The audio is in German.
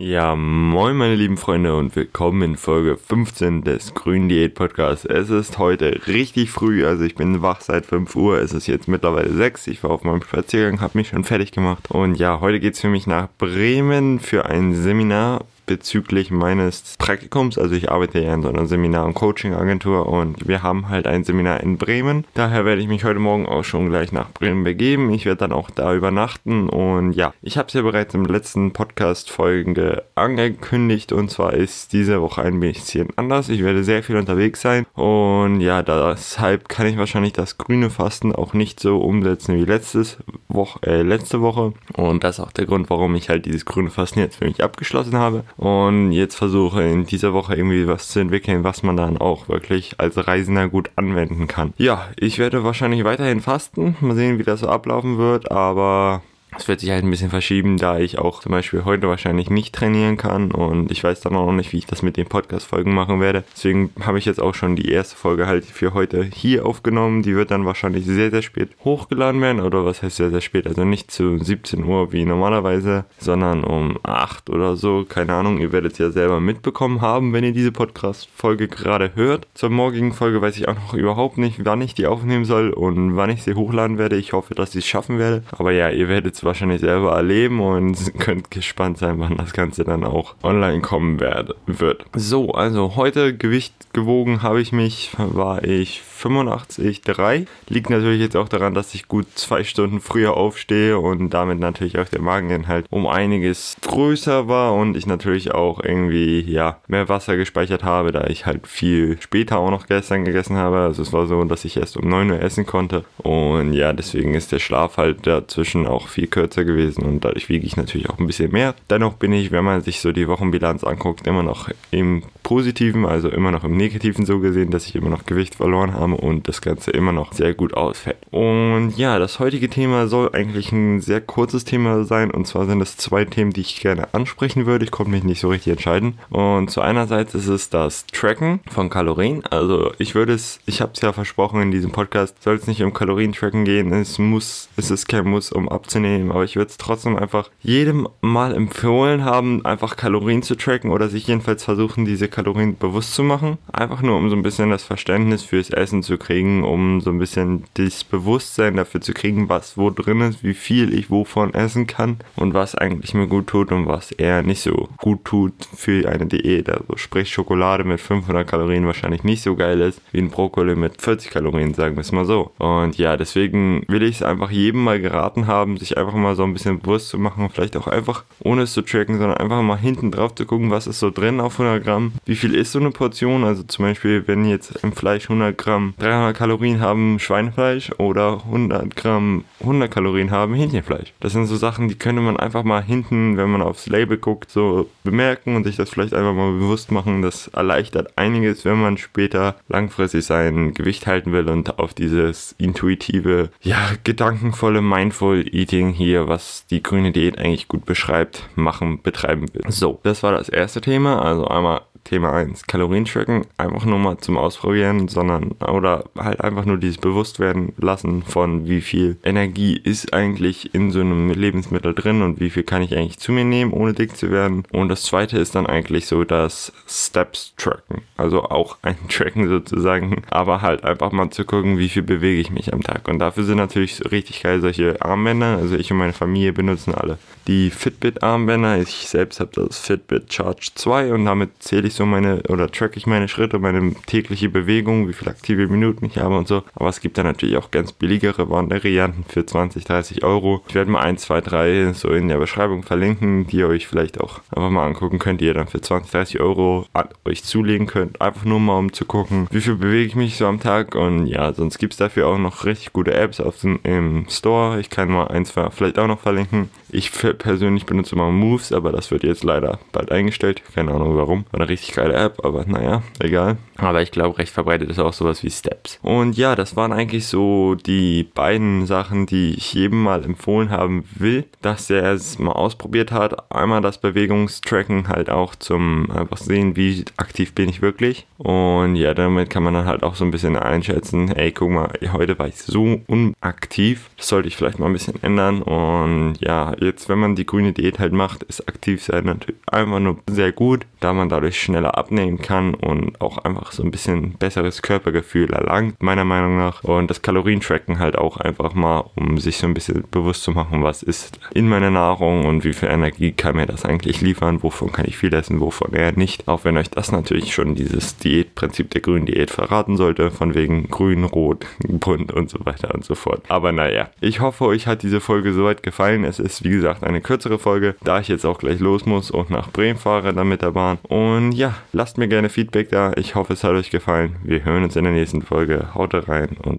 Ja, moin meine lieben Freunde und willkommen in Folge 15 des Grünen Diät Podcasts. Es ist heute richtig früh, also ich bin wach seit 5 Uhr, es ist jetzt mittlerweile 6, ich war auf meinem Spaziergang, habe mich schon fertig gemacht. Und ja, heute geht's für mich nach Bremen für ein Seminar bezüglich meines Praktikums. Also ich arbeite ja in so einer Seminar- und Coaching-Agentur und wir haben halt ein Seminar in Bremen. Daher werde ich mich heute Morgen auch schon gleich nach Bremen begeben. Ich werde dann auch da übernachten und ja, ich habe es ja bereits im letzten Podcast-Folge angekündigt und zwar ist diese Woche ein bisschen anders. Ich werde sehr viel unterwegs sein und ja, deshalb kann ich wahrscheinlich das grüne Fasten auch nicht so umsetzen wie letztes Woche, äh, letzte Woche und das ist auch der Grund, warum ich halt dieses grüne Fasten jetzt für mich abgeschlossen habe und jetzt versuche in dieser Woche irgendwie was zu entwickeln, was man dann auch wirklich als Reisender gut anwenden kann. Ja, ich werde wahrscheinlich weiterhin fasten. Mal sehen, wie das so ablaufen wird, aber es wird sich halt ein bisschen verschieben, da ich auch zum Beispiel heute wahrscheinlich nicht trainieren kann und ich weiß dann auch noch nicht, wie ich das mit den Podcast-Folgen machen werde. Deswegen habe ich jetzt auch schon die erste Folge halt für heute hier aufgenommen. Die wird dann wahrscheinlich sehr, sehr spät hochgeladen werden oder was heißt sehr, sehr spät? Also nicht zu 17 Uhr wie normalerweise, sondern um 8 oder so. Keine Ahnung, ihr werdet es ja selber mitbekommen haben, wenn ihr diese Podcast-Folge gerade hört. Zur morgigen Folge weiß ich auch noch überhaupt nicht, wann ich die aufnehmen soll und wann ich sie hochladen werde. Ich hoffe, dass ich es schaffen werde. Aber ja, ihr werdet es wahrscheinlich selber erleben und könnt gespannt sein, wann das Ganze dann auch online kommen werde, wird. So, also heute Gewicht gewogen habe ich mich, war ich 85,3. Liegt natürlich jetzt auch daran, dass ich gut zwei Stunden früher aufstehe und damit natürlich auch der Mageninhalt um einiges größer war und ich natürlich auch irgendwie, ja, mehr Wasser gespeichert habe, da ich halt viel später auch noch gestern gegessen habe. Also es war so, dass ich erst um 9 Uhr essen konnte und ja, deswegen ist der Schlaf halt dazwischen auch viel kürzer gewesen und dadurch wiege ich natürlich auch ein bisschen mehr. Dennoch bin ich, wenn man sich so die Wochenbilanz anguckt, immer noch im Positiven, also immer noch im Negativen so gesehen, dass ich immer noch Gewicht verloren habe und das Ganze immer noch sehr gut ausfällt. Und ja, das heutige Thema soll eigentlich ein sehr kurzes Thema sein und zwar sind es zwei Themen, die ich gerne ansprechen würde. Ich konnte mich nicht so richtig entscheiden. Und zu einerseits ist es das Tracken von Kalorien. Also ich würde es, ich habe es ja versprochen in diesem Podcast, soll es nicht um Kalorien-Tracken gehen. Es muss, es ist kein Muss, um abzunehmen, aber ich würde es trotzdem einfach jedem mal empfohlen haben, einfach Kalorien zu tracken oder sich jedenfalls versuchen, diese Kalorien bewusst zu machen. Einfach nur, um so ein bisschen das Verständnis fürs Essen zu kriegen, um so ein bisschen das Bewusstsein dafür zu kriegen, was wo drin ist, wie viel ich wovon essen kann und was eigentlich mir gut tut und was eher nicht so gut tut für eine Diät. Also sprich Schokolade mit 500 Kalorien wahrscheinlich nicht so geil ist wie ein Brokkoli mit 40 Kalorien, sagen wir es mal so. Und ja, deswegen will ich es einfach jedem mal geraten haben, sich einfach mal so ein bisschen bewusst zu machen, vielleicht auch einfach ohne es zu tracken, sondern einfach mal hinten drauf zu gucken, was ist so drin auf 100 Gramm, wie viel ist so eine Portion, also zum Beispiel, wenn jetzt im Fleisch 100 Gramm 300 Kalorien haben Schweinefleisch oder 100 Gramm 100 Kalorien haben Hähnchenfleisch. Das sind so Sachen, die könnte man einfach mal hinten, wenn man aufs Label guckt, so bemerken und sich das vielleicht einfach mal bewusst machen. Das erleichtert einiges, wenn man später langfristig sein Gewicht halten will und auf dieses intuitive, ja, gedankenvolle Mindful Eating hier, was die grüne Diät eigentlich gut beschreibt, machen, betreiben will. So, das war das erste Thema. Also einmal Thema 1. Kalorien tracken, einfach nur mal zum Ausprobieren, sondern oder halt einfach nur dieses Bewusstwerden lassen von wie viel Energie ist eigentlich in so einem Lebensmittel drin und wie viel kann ich eigentlich zu mir nehmen, ohne dick zu werden. Und das zweite ist dann eigentlich so das Steps tracken. Also auch ein Tracken sozusagen, aber halt einfach mal zu gucken, wie viel bewege ich mich am Tag. Und dafür sind natürlich richtig geil solche Armbänder. Also ich und meine Familie benutzen alle die Fitbit Armbänder. Ich selbst habe das Fitbit Charge 2 und damit zähle ich so meine oder track ich meine Schritte, meine tägliche Bewegung, wie viele aktive Minuten ich habe und so. Aber es gibt da natürlich auch ganz billigere Varianten für 20, 30 Euro. Ich werde mal 1, 2, 3 so in der Beschreibung verlinken, die ihr euch vielleicht auch einfach mal angucken könnt, die ihr dann für 20, 30 Euro an euch zulegen könnt. Einfach nur mal um zu gucken, wie viel bewege ich mich so am Tag und ja, sonst gibt es dafür auch noch richtig gute Apps auf dem, im Store. Ich kann mal ein, zwei vielleicht auch noch verlinken. Ich persönlich benutze mal Moves, aber das wird jetzt leider bald eingestellt. Keine Ahnung warum. War eine richtig richtig geile App, aber naja, egal. Aber ich glaube, recht verbreitet ist auch sowas wie Steps. Und ja, das waren eigentlich so die beiden Sachen, die ich jedem mal empfohlen haben will, dass er es mal ausprobiert hat. Einmal das Bewegungstracken halt auch zum einfach sehen, wie aktiv bin ich wirklich. Und ja, damit kann man dann halt auch so ein bisschen einschätzen, ey, guck mal, heute war ich so unaktiv, das sollte ich vielleicht mal ein bisschen ändern. Und ja, jetzt, wenn man die grüne Diät halt macht, ist aktiv sein natürlich einfach nur sehr gut, da man dadurch schneller abnehmen kann und auch einfach so ein bisschen besseres Körpergefühl erlangt, meiner Meinung nach. Und das Kalorientracken halt auch einfach mal, um sich so ein bisschen bewusst zu machen, was ist in meiner Nahrung und wie viel Energie kann mir das eigentlich liefern, wovon kann ich viel essen, wovon eher nicht. Auch wenn euch das natürlich schon dieses Diätprinzip der grünen Diät verraten sollte, von wegen grün, rot, bunt und so weiter und so fort. Aber naja, ich hoffe, euch hat diese Folge soweit gefallen. Es ist wie gesagt eine kürzere Folge, da ich jetzt auch gleich los muss und nach Bremen fahre dann mit der Bahn. Und ja, lasst mir gerne Feedback da. Ich hoffe, es hat euch gefallen. Wir hören uns in der nächsten Folge. Haut rein und